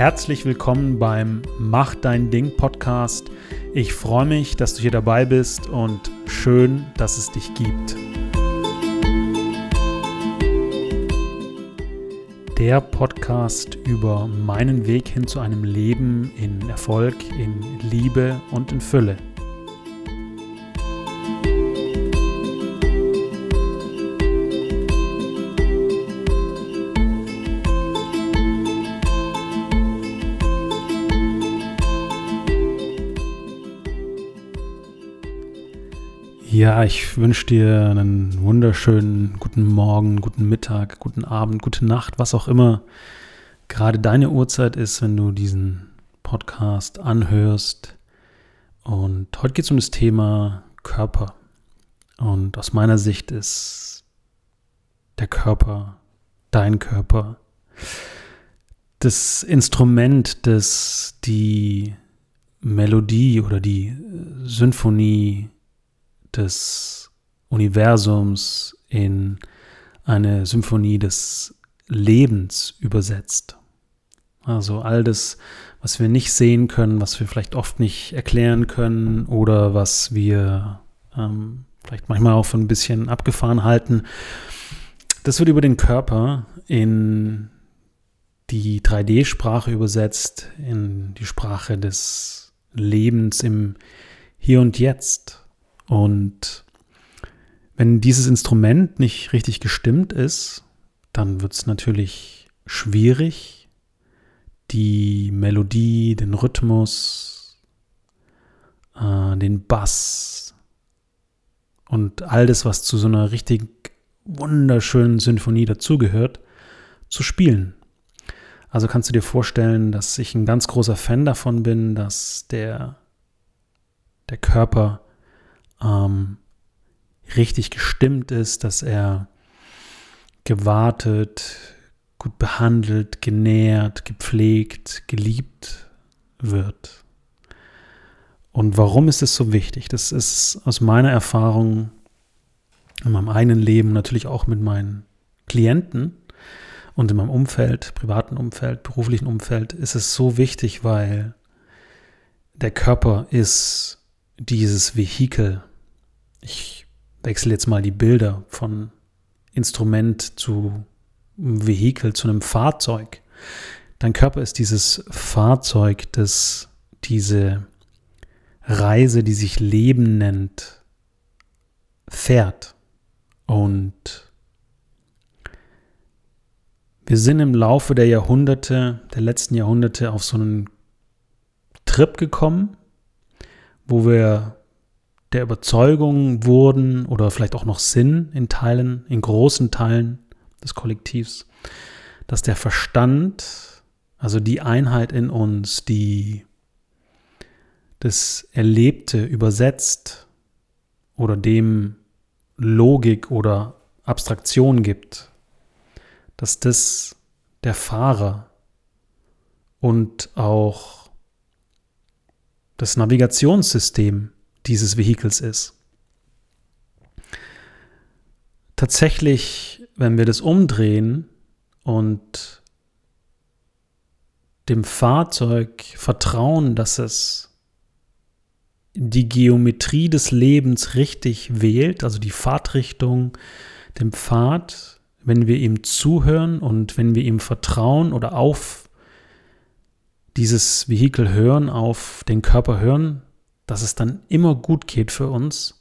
herzlich willkommen beim Mach dein Ding Podcast. Ich freue mich, dass du hier dabei bist und schön, dass es dich gibt. Der Podcast über meinen Weg hin zu einem Leben in Erfolg, in Liebe und in Fülle. Ja, ich wünsche dir einen wunderschönen guten Morgen, guten Mittag, guten Abend, gute Nacht, was auch immer gerade deine Uhrzeit ist, wenn du diesen Podcast anhörst. Und heute geht es um das Thema Körper. Und aus meiner Sicht ist der Körper, dein Körper, das Instrument, das die Melodie oder die Symphonie des Universums in eine Symphonie des Lebens übersetzt. Also all das, was wir nicht sehen können, was wir vielleicht oft nicht erklären können oder was wir ähm, vielleicht manchmal auch für ein bisschen abgefahren halten, das wird über den Körper in die 3D-Sprache übersetzt, in die Sprache des Lebens im Hier und Jetzt. Und wenn dieses Instrument nicht richtig gestimmt ist, dann wird es natürlich schwierig, die Melodie, den Rhythmus, äh, den Bass und all das, was zu so einer richtig wunderschönen Sinfonie dazugehört, zu spielen. Also kannst du dir vorstellen, dass ich ein ganz großer Fan davon bin, dass der, der Körper ähm, richtig gestimmt ist, dass er gewartet, gut behandelt, genährt, gepflegt, geliebt wird. Und warum ist es so wichtig? Das ist aus meiner Erfahrung in meinem eigenen Leben, natürlich auch mit meinen Klienten und in meinem Umfeld, privaten Umfeld, beruflichen Umfeld, ist es so wichtig, weil der Körper ist dieses Vehikel ich wechsle jetzt mal die Bilder von Instrument zu Vehikel, zu einem Fahrzeug. Dein Körper ist dieses Fahrzeug, das diese Reise, die sich Leben nennt, fährt. Und wir sind im Laufe der Jahrhunderte, der letzten Jahrhunderte auf so einen Trip gekommen, wo wir der Überzeugung wurden oder vielleicht auch noch Sinn in Teilen, in großen Teilen des Kollektivs, dass der Verstand, also die Einheit in uns, die das Erlebte übersetzt oder dem Logik oder Abstraktion gibt, dass das der Fahrer und auch das Navigationssystem dieses Vehikels ist. Tatsächlich, wenn wir das umdrehen und dem Fahrzeug vertrauen, dass es die Geometrie des Lebens richtig wählt, also die Fahrtrichtung, dem Pfad, wenn wir ihm zuhören und wenn wir ihm vertrauen oder auf dieses Vehikel hören, auf den Körper hören, dass es dann immer gut geht für uns.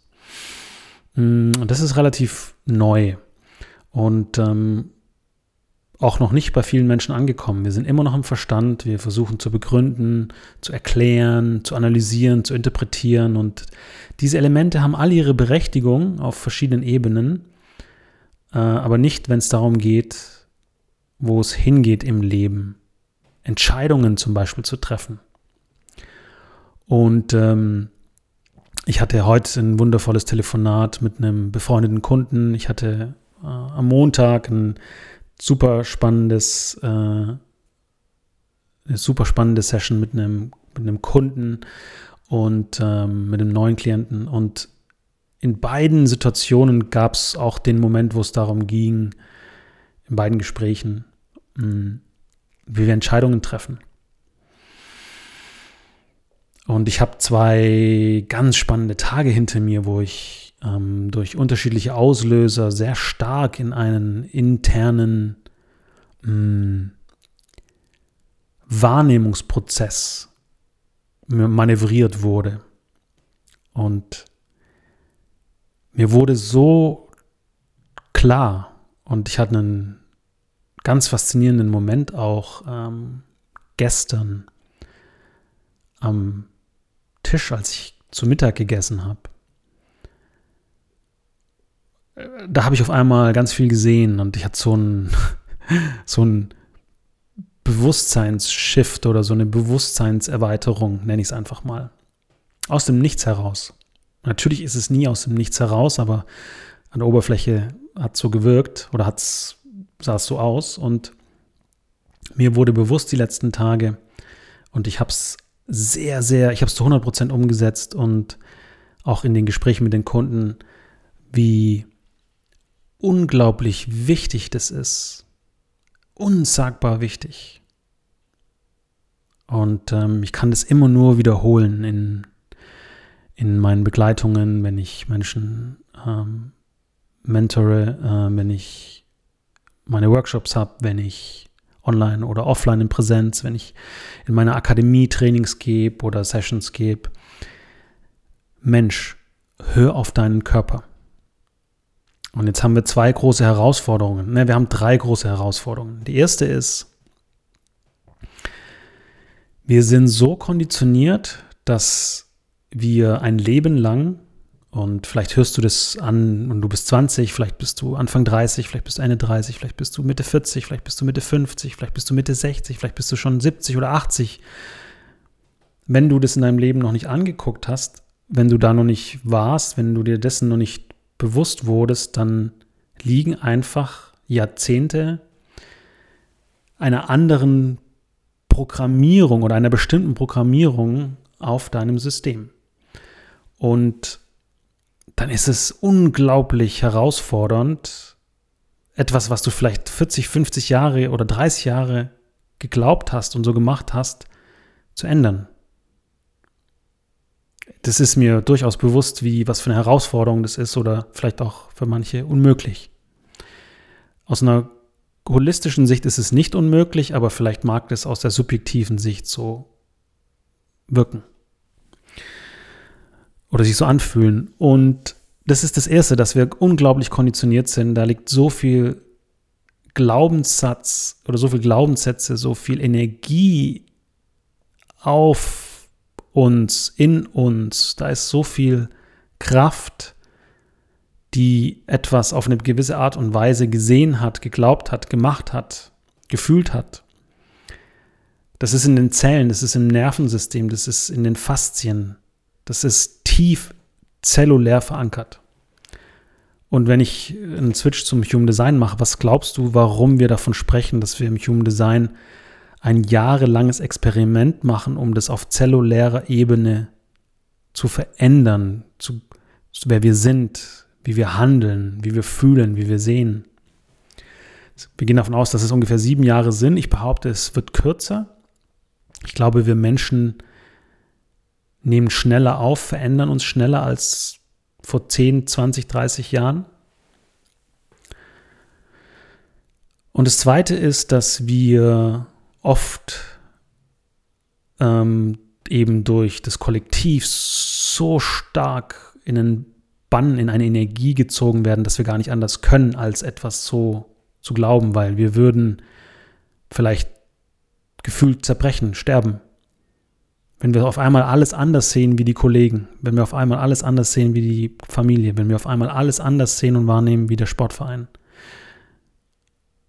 Mm, und das ist relativ neu und ähm, auch noch nicht bei vielen Menschen angekommen. Wir sind immer noch im Verstand, wir versuchen zu begründen, zu erklären, zu analysieren, zu interpretieren und diese Elemente haben alle ihre Berechtigung auf verschiedenen Ebenen, äh, aber nicht, wenn es darum geht, wo es hingeht im Leben. Entscheidungen zum Beispiel zu treffen. Und ähm, ich hatte heute ein wundervolles Telefonat mit einem befreundeten Kunden. Ich hatte äh, am Montag ein super spannendes, äh, eine super spannende Session mit einem, mit einem Kunden und ähm, mit einem neuen Klienten. Und in beiden Situationen gab es auch den Moment, wo es darum ging, in beiden Gesprächen, mh, hm, wie wir Entscheidungen treffen. Und ich habe zwei ganz spannende Tage hinter mir, wo ich ähm, durch unterschiedliche Auslöser sehr stark in einen internen mh, mm, Wahrnehmungsprozess manövriert wurde. Und mir wurde so klar und ich hatte einen ganz faszinierenden Moment auch ähm, gestern am Tisch, als ich zu Mittag gegessen habe. Da habe ich auf einmal ganz viel gesehen und ich hatte so ein, so ein Bewusstseinsshift oder so eine Bewusstseinserweiterung, nenne ich es einfach mal. Aus dem Nichts heraus. Natürlich ist es nie aus dem Nichts heraus, aber an der Oberfläche hat so gewirkt oder hat's, sah es so aus. Und mir wurde bewusst die letzten Tage und ich habe es sehr, sehr, ich habe es zu 100 Prozent umgesetzt und auch in den Gesprächen mit den Kunden, wie unglaublich wichtig das ist. Unsagbar wichtig. Und ähm, ich kann das immer nur wiederholen in, in meinen Begleitungen, wenn ich Menschen ähm, mentore, äh, wenn ich meine Workshops habe, wenn ich online oder offline in Präsenz, wenn ich in meiner Akademie Trainings gebe oder Sessions gebe. Mensch, hör auf deinen Körper. Und jetzt haben wir zwei große Herausforderungen. Ne, wir haben drei große Herausforderungen. Die erste ist, wir sind so konditioniert, dass wir ein Leben lang und vielleicht hörst du das an und du bist 20, vielleicht bist du Anfang 30, vielleicht bist du Ende 30, vielleicht bist du Mitte 40, vielleicht bist du Mitte 50, vielleicht bist du Mitte 60, vielleicht bist du schon 70 oder 80. Wenn du das in deinem Leben noch nicht angeguckt hast, wenn du da noch nicht warst, wenn du dir dessen noch nicht bewusst wurdest, dann liegen einfach Jahrzehnte einer anderen Programmierung oder einer bestimmten Programmierung auf deinem System. Und dann ist es unglaublich herausfordernd, etwas, was du vielleicht 40, 50 Jahre oder 30 Jahre geglaubt hast und so gemacht hast, zu ändern. Das ist mir durchaus bewusst, wie was für eine Herausforderung das ist oder vielleicht auch für manche unmöglich. Aus einer holistischen Sicht ist es nicht unmöglich, aber vielleicht mag das aus der subjektiven Sicht so wirken oder sich so anfühlen. Und das ist das Erste, dass wir unglaublich konditioniert sind. Da liegt so viel Glaubenssatz oder so viel Glaubenssätze, so viel Energie auf uns, in uns. Da ist so viel Kraft, die etwas auf eine gewisse Art und Weise gesehen hat, geglaubt hat, gemacht hat, gefühlt hat. Das ist in den Zellen, das ist im Nervensystem, das ist in den Faszien, das ist tief zellulär verankert. Und wenn ich einen Switch zum Human Design mache, was glaubst du, warum wir davon sprechen, dass wir im Human Design ein jahrelanges Experiment machen, um das auf zellulärer Ebene zu verändern, zu, wer wir sind, wie wir handeln, wie wir fühlen, wie wir sehen. Wir gehen davon aus, dass es ungefähr sieben Jahre sind. Ich behaupte, es wird kürzer. Ich glaube, wir Menschen nehmen schneller auf, verändern uns schneller als vor 10, 20, 30 Jahren. Und das Zweite ist, dass wir oft ähm, eben durch das Kollektiv so stark in einen Bann, in eine Energie gezogen werden, dass wir gar nicht anders können, als etwas so zu glauben, weil wir würden vielleicht gefühlt zerbrechen, sterben, wenn wir auf einmal alles anders sehen wie die Kollegen, wenn wir auf einmal alles anders sehen wie die Familie, wenn wir auf einmal alles anders sehen und wahrnehmen wie der Sportverein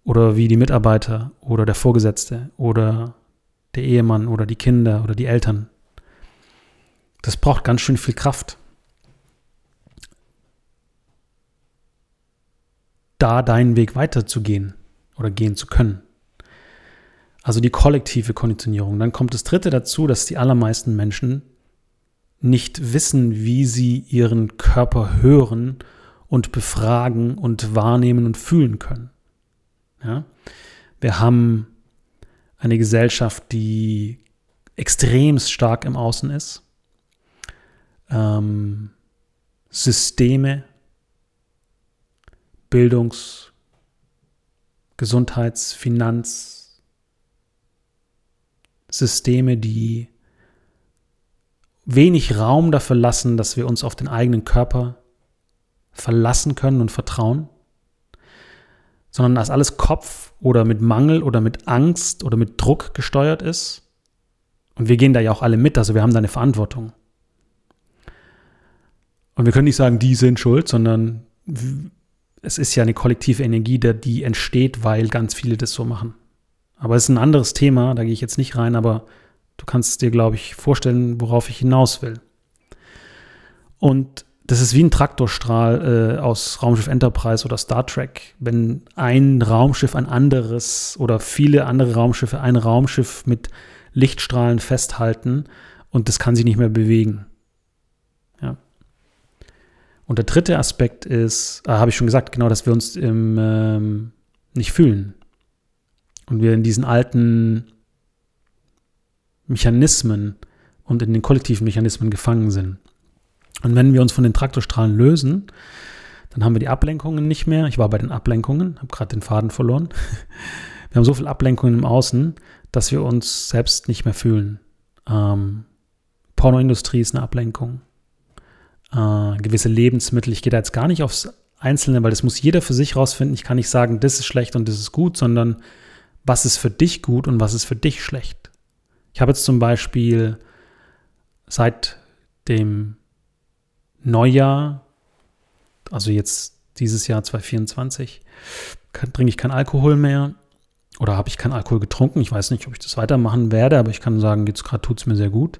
oder wie die Mitarbeiter oder der Vorgesetzte oder der Ehemann oder die Kinder oder die Eltern. Das braucht ganz schön viel Kraft. Da deinen Weg weiterzugehen oder gehen zu können. Also die kollektive Konditionierung. Dann kommt das Dritte dazu, dass die allermeisten Menschen nicht wissen, wie sie ihren Körper hören und befragen und wahrnehmen und fühlen können. Ja? Wir haben eine Gesellschaft, die extrem stark im Außen ist. ähm, Systeme, Bildungs-, Gesundheits-, Finanz-, Systeme, die wenig Raum dafür lassen, dass wir uns auf den eigenen Körper verlassen können und vertrauen, sondern dass alles Kopf oder mit Mangel oder mit Angst oder mit Druck gesteuert ist. Und wir gehen da ja auch alle mit, also wir haben da eine Verantwortung. Und wir können nicht sagen, die sind schuld, sondern es ist ja eine kollektive Energie, die entsteht, weil ganz viele das so machen. Aber es ist ein anderes Thema, da gehe ich jetzt nicht rein, aber du kannst dir, glaube ich, vorstellen, worauf ich hinaus will. Und das ist wie ein Traktorstrahl äh, aus Raumschiff Enterprise oder Star Trek. Wenn ein Raumschiff ein anderes oder viele andere Raumschiffe ein Raumschiff mit Lichtstrahlen festhalten und das kann sich nicht mehr bewegen. Ja. Und der dritte Aspekt ist, äh, habe ich schon gesagt, genau, dass wir uns im, ähm, nicht fühlen. Und wir in diesen alten Mechanismen und in den kollektiven Mechanismen gefangen sind. Und wenn wir uns von den Traktorstrahlen lösen, dann haben wir die Ablenkungen nicht mehr. Ich war bei den Ablenkungen, habe gerade den Faden verloren. Wir haben so viel Ablenkungen im Außen, dass wir uns selbst nicht mehr fühlen. Ähm, Pornoindustrie ist eine Ablenkung. Äh, gewisse Lebensmittel, ich gehe da jetzt gar nicht aufs Einzelne, weil das muss jeder für sich rausfinden. Ich kann nicht sagen, das ist schlecht und das ist gut, sondern was ist für dich gut und was ist für dich schlecht. Ich habe jetzt zum Beispiel seit dem Neujahr, also jetzt dieses Jahr 2024, trinke ich keinen Alkohol mehr oder habe ich keinen Alkohol getrunken. Ich weiß nicht, ob ich das weitermachen werde, aber ich kann sagen, jetzt gerade tut es mir sehr gut.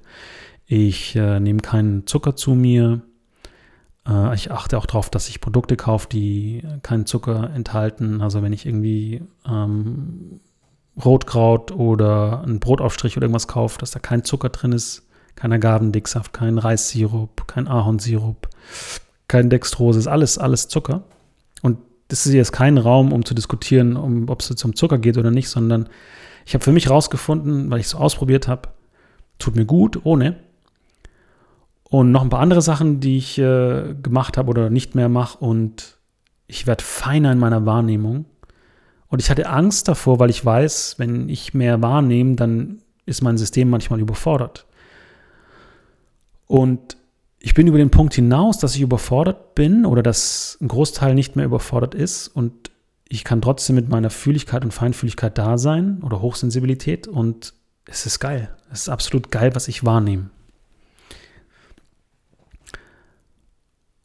Ich äh, nehme keinen Zucker zu mir. Äh, ich achte auch darauf, dass ich Produkte kaufe, die keinen Zucker enthalten. Also wenn ich irgendwie ähm, Rotkraut oder einen Brotaufstrich oder irgendwas kaufe, dass da kein Zucker drin ist, kein Agavendicksaft, kein Reissirup, kein Ahornsirup, kein Dextrose, ist alles, alles Zucker. Und das ist jetzt kein Raum, um zu diskutieren, um, ob es jetzt um Zucker geht oder nicht, sondern ich habe für mich rausgefunden, weil ich es ausprobiert habe, tut mir gut ohne. Und noch ein paar andere Sachen, die ich äh, gemacht habe oder nicht mehr mache und ich werde feiner in meiner Wahrnehmung. Und ich hatte Angst davor, weil ich weiß, wenn ich mehr wahrnehme, dann ist mein System manchmal überfordert. Und ich bin über den Punkt hinaus, dass ich überfordert bin oder dass ein Großteil nicht mehr überfordert ist und ich kann trotzdem mit meiner Fühligkeit und Feinfühligkeit da sein oder Hochsensibilität und es ist geil. Es ist absolut geil, was ich wahrnehme.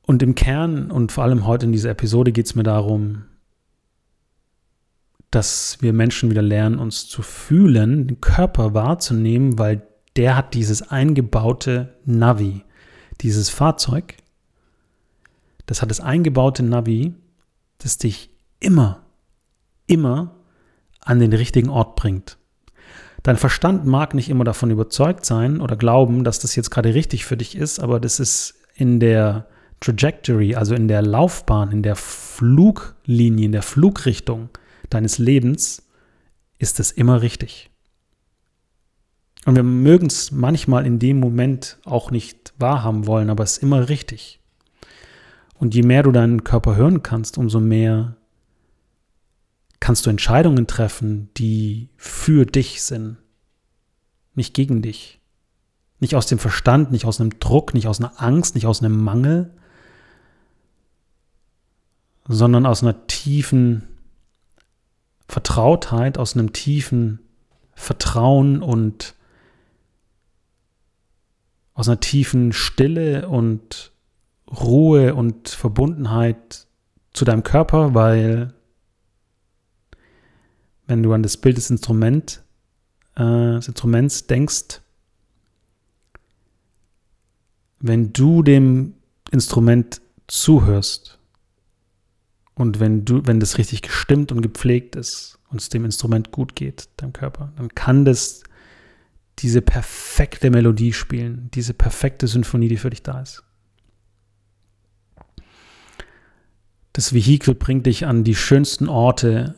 Und im Kern und vor allem heute in dieser Episode geht es mir darum, dass wir Menschen wieder lernen, uns zu fühlen, den Körper wahrzunehmen, weil der hat dieses eingebaute Navi, dieses Fahrzeug, das hat das eingebaute Navi, das dich immer, immer an den richtigen Ort bringt. Dein Verstand mag nicht immer davon überzeugt sein oder glauben, dass das jetzt gerade richtig für dich ist, aber das ist in der Trajectory, also in der Laufbahn, in der Fluglinie, in der Flugrichtung deines Lebens, ist es immer richtig. Und wir mögen es manchmal in dem Moment auch nicht wahrhaben wollen, aber es ist immer richtig. Und je mehr du deinen Körper hören kannst, umso mehr kannst du Entscheidungen treffen, die für dich sind, nicht gegen dich. Nicht aus dem Verstand, nicht aus einem Druck, nicht aus einer Angst, nicht aus einem Mangel, sondern aus einer tiefen Vertrautheit, aus einem tiefen Vertrauen und aus einer tiefen Stille und Ruhe und Verbundenheit zu deinem Körper, weil wenn du an das Bild des Instrument, äh, des Instruments denkst, wenn du dem Instrument zuhörst und wenn du, wenn das richtig gestimmt und gepflegt ist und es dem Instrument gut geht, deinem Körper, dann kann das diese perfekte Melodie spielen, diese perfekte Symphonie, die für dich da ist. Das Vehikel bringt dich an die schönsten Orte,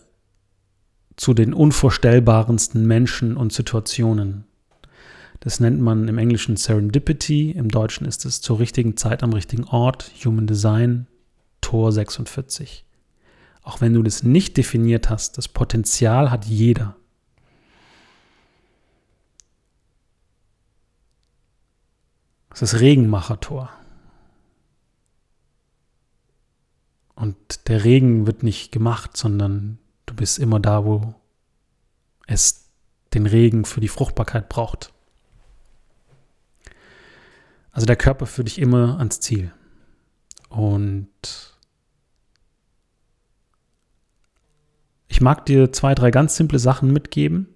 zu den unvorstellbarensten Menschen und Situationen. Das nennt man im Englischen Serendipity, im Deutschen ist es zur richtigen Zeit am richtigen Ort, Human Design, Tor 46. Auch wenn du das nicht definiert hast, das Potenzial hat jeder. Das ist das Regenmachertor. Und der Regen wird nicht gemacht, sondern du bist immer da, wo es den Regen für die Fruchtbarkeit braucht. Also der Körper führt dich immer ans Ziel. Und ich mag dir zwei, drei ganz simple Sachen mitgeben.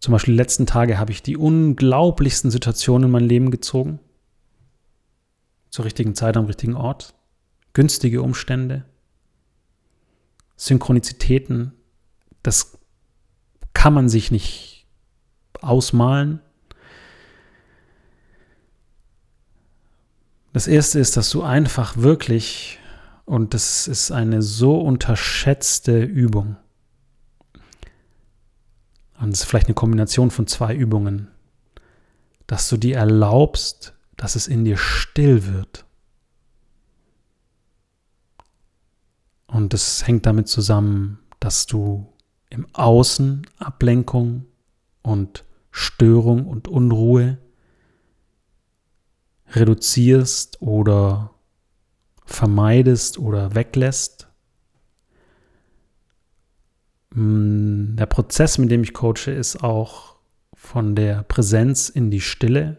Zum Beispiel die letzten Tage habe ich die unglaublichsten Situationen in mein Leben gezogen. Zur richtigen Zeit am richtigen Ort. Günstige Umstände. Synchronizitäten. Das kann man sich nicht ausmalen. Das erste ist, dass du einfach wirklich, und das ist eine so unterschätzte Übung, und es ist vielleicht eine Kombination von zwei Übungen, dass du dir erlaubst, dass es in dir still wird. Und das hängt damit zusammen, dass du im Außen Ablenkung und Störung und Unruhe reduzierst oder vermeidest oder weglässt. Mm, der Prozess, mit dem ich coache, ist auch von der Präsenz in die Stille,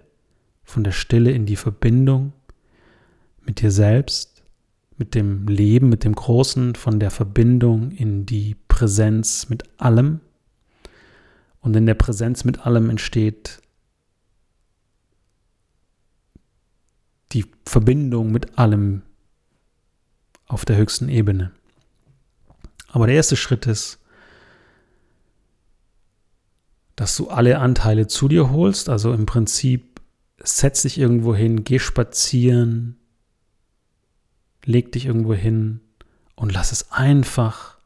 von der Stille in die Verbindung mit dir selbst, mit dem Leben, mit dem Großen, von der Verbindung in die Präsenz mit allem. Und in der Präsenz mit allem entsteht die Verbindung mit allem auf der höchsten Ebene. Aber der erste Schritt ist, dass du alle Anteile zu dir holst. Also im Prinzip setz dich irgendwo hin, geh spazieren, leg dich irgendwo hin und lass es einfach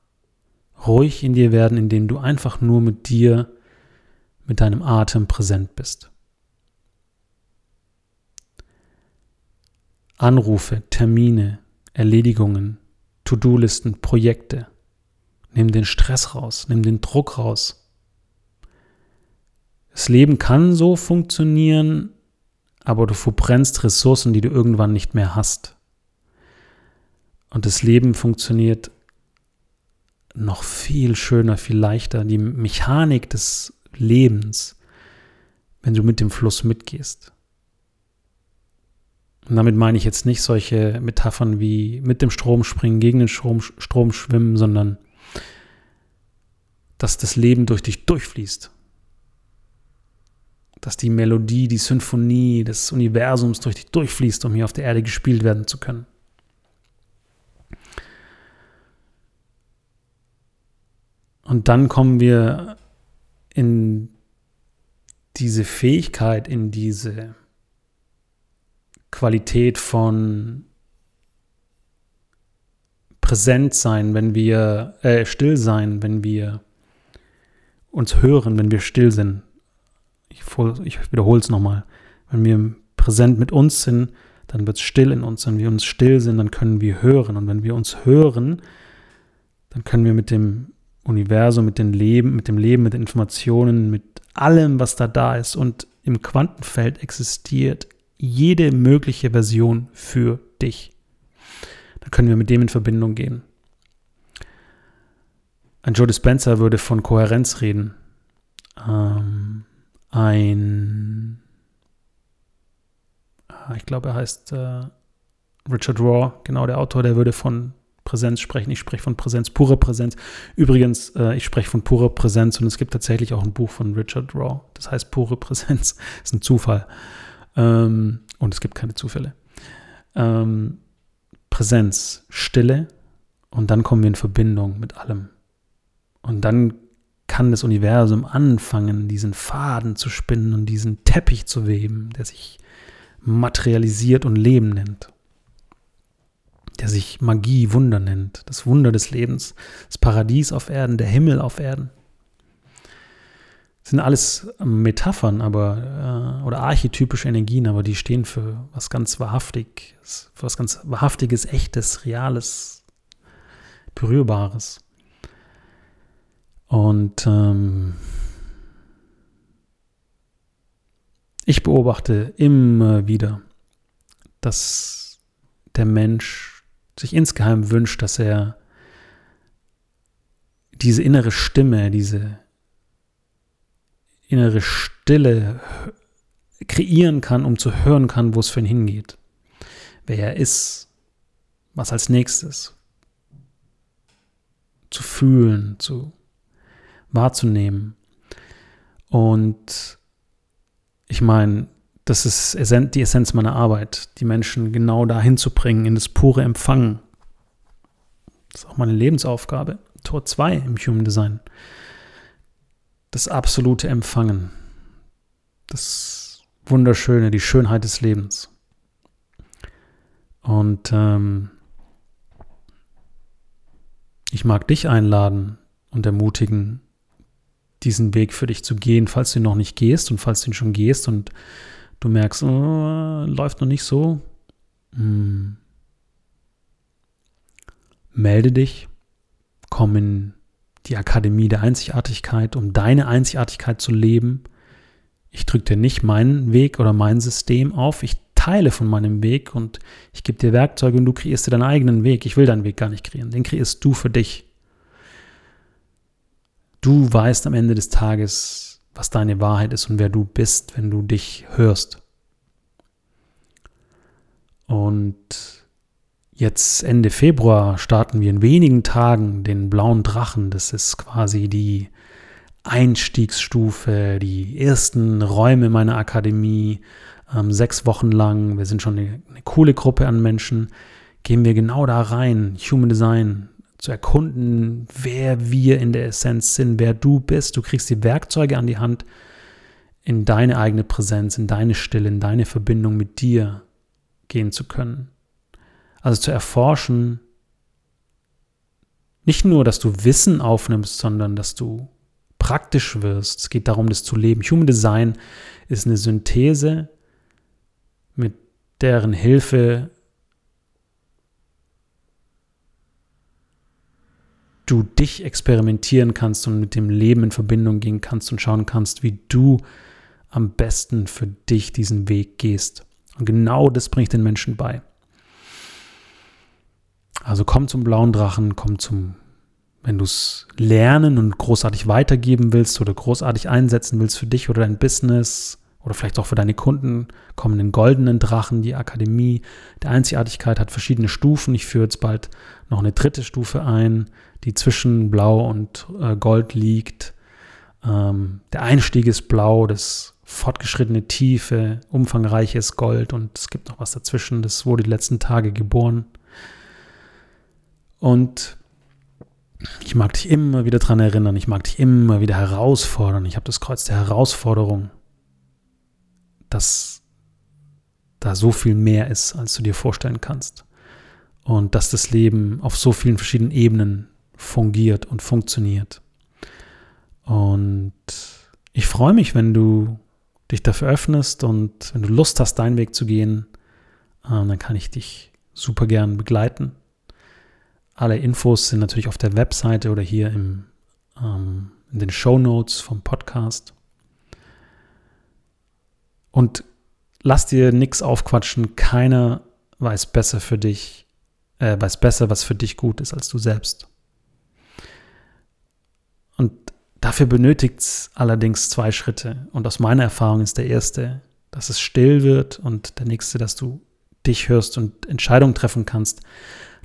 ruhig in dir werden, indem du einfach nur mit dir, mit deinem Atem präsent bist. Anrufe, Termine, Erledigungen, To-Do-Listen, Projekte. Nimm den Stress raus, nimm den Druck raus. Das Leben kann so funktionieren, aber du verbrennst Ressourcen, die du irgendwann nicht mehr hast. Und das Leben funktioniert noch viel schöner, viel leichter. Die Mechanik des Lebens, wenn du mit dem Fluss mitgehst. Und damit meine ich jetzt nicht solche Metaphern wie mit dem Strom springen, gegen den Strom, Strom schwimmen, sondern dass das Leben durch dich durchfließt. Dass die Melodie, die Symphonie des Universums durch dich durchfließt, um hier auf der Erde gespielt werden zu können. Und dann kommen wir in diese Fähigkeit, in diese Qualität von präsent sein, wenn wir äh, still sein, wenn wir uns hören, wenn wir still sind. Ich, ich wiederhole es nochmal. Wenn wir präsent mit uns sind, dann wird es still in uns. Wenn wir uns still sind, dann können wir hören. Und wenn wir uns hören, dann können wir mit dem Universum, mit dem Leben, mit dem Leben, mit den Informationen, mit allem, was da da ist und im Quantenfeld existiert, jede mögliche Version für dich. Dann können wir mit dem in Verbindung gehen. Ein Joe Dispenza würde von Kohärenz reden. Ähm, ein, ah, ich glaube, er heißt äh, Richard Raw, genau der Autor, der würde von Präsenz sprechen. Ich spreche von Präsenz, pure Präsenz. Übrigens, äh, ich spreche von purer Präsenz und es gibt tatsächlich auch ein Buch von Richard Raw. Das heißt pure Präsenz. Das ist ein Zufall. Ähm, und es gibt keine Zufälle. Ähm, Präsenz, Stille und dann kommen wir in Verbindung mit allem. Und dann kann das Universum anfangen, diesen Faden zu spinnen und diesen Teppich zu weben, der sich materialisiert und Leben nennt. Der sich Magie, Wunder nennt. Das Wunder des Lebens. Das Paradies auf Erden, der Himmel auf Erden. Sind alles Metaphern, aber äh, oder archetypische Energien, aber die stehen für was ganz wahrhaftiges, für was ganz wahrhaftiges, echtes, reales, berührbares. Und ähm, ich beobachte immer wieder, dass der Mensch sich insgeheim wünscht, dass er diese innere Stimme, diese innere Stille kreieren kann, um zu hören kann, wo es für ihn hingeht. Wer er ist, was als nächstes. Zu fühlen, zu wahrzunehmen. Und ich meine, das ist die Essenz meiner Arbeit, die Menschen genau dahin zu bringen, in das pure Empfangen. Das ist auch meine Lebensaufgabe. Tor 2 im Human Design das absolute Empfangen, das Wunderschöne, die Schönheit des Lebens. Und ähm, ich mag dich einladen und ermutigen, diesen Weg für dich zu gehen, falls du ihn noch nicht gehst und falls du ihn schon gehst und du merkst, oh, läuft noch nicht so. Hm. Melde dich, komm in die Akademie der Einzigartigkeit, um deine Einzigartigkeit zu leben. Ich drücke dir nicht meinen Weg oder mein System auf. Ich teile von meinem Weg und ich gebe dir Werkzeuge und du kreierst dir deinen eigenen Weg. Ich will deinen Weg gar nicht kreieren. Den kreierst du für dich. Du weißt am Ende des Tages, was deine Wahrheit ist und wer du bist, wenn du dich hörst. Und Jetzt Ende Februar starten wir in wenigen Tagen den blauen Drachen. Das ist quasi die Einstiegsstufe, die ersten Räume meiner Akademie. Ähm, sechs Wochen lang, wir sind schon eine, eine coole Gruppe an Menschen, gehen wir genau da rein, Human Design, zu erkunden, wer wir in der Essenz sind, wer du bist. Du kriegst die Werkzeuge an die Hand, in deine eigene Präsenz, in deine Stille, in deine Verbindung mit dir gehen zu können. Also zu erforschen, nicht nur, dass du Wissen aufnimmst, sondern dass du praktisch wirst. Es geht darum, das zu leben. Human Design ist eine Synthese, mit deren Hilfe du dich experimentieren kannst und mit dem Leben in Verbindung gehen kannst und schauen kannst, wie du am besten für dich diesen Weg gehst. Und genau das bringe ich den Menschen bei. Also komm zum blauen Drachen, komm zum, wenn du es lernen und großartig weitergeben willst oder großartig einsetzen willst für dich oder dein Business oder vielleicht auch für deine Kunden, komm in den goldenen Drachen, die Akademie der Einzigartigkeit hat verschiedene Stufen. Ich führe jetzt bald noch eine dritte Stufe ein, die zwischen Blau und äh, Gold liegt. Ähm, der Einstieg ist Blau, das fortgeschrittene Tiefe, umfangreiches Gold und es gibt noch was dazwischen. Das wurde die letzten Tage geboren. Und ich mag dich immer wieder daran erinnern, ich mag dich immer wieder herausfordern. Ich habe das Kreuz der Herausforderung, dass da so viel mehr ist, als du dir vorstellen kannst. Und dass das Leben auf so vielen verschiedenen Ebenen fungiert und funktioniert. Und ich freue mich, wenn du dich dafür öffnest und wenn du Lust hast, deinen Weg zu gehen, äh, dann kann ich dich super gern begleiten. Alle Infos sind natürlich auf der Webseite oder hier im, ähm, in den Show Notes vom Podcast. Und lass dir nichts aufquatschen. Keiner weiß besser für dich, äh, weiß besser, was für dich gut ist, als du selbst. Und dafür benötigt es allerdings zwei Schritte. Und aus meiner Erfahrung ist der erste, dass es still wird und der nächste, dass du dich hörst und Entscheidungen treffen kannst,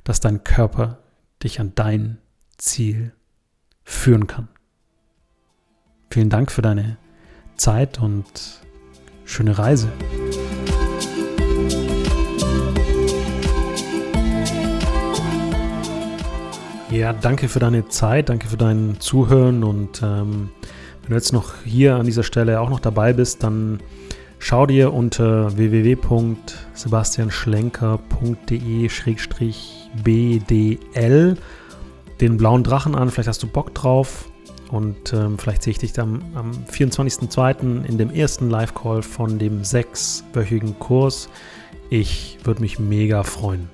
dass dein Körper dich an dein Ziel führen kann. Vielen Dank für deine Zeit und schöne Reise. Ja, danke für deine Zeit, danke für dein Zuhören und ähm, wenn du jetzt noch hier an dieser Stelle auch noch dabei bist, dann schau dir unter www.sebastianschlenker.de BDL den blauen Drachen an. Vielleicht hast du Bock drauf. Und ähm, vielleicht sehe ich dich dann am 24.02. in dem ersten Live-Call von dem sechswöchigen Kurs. Ich würde mich mega freuen.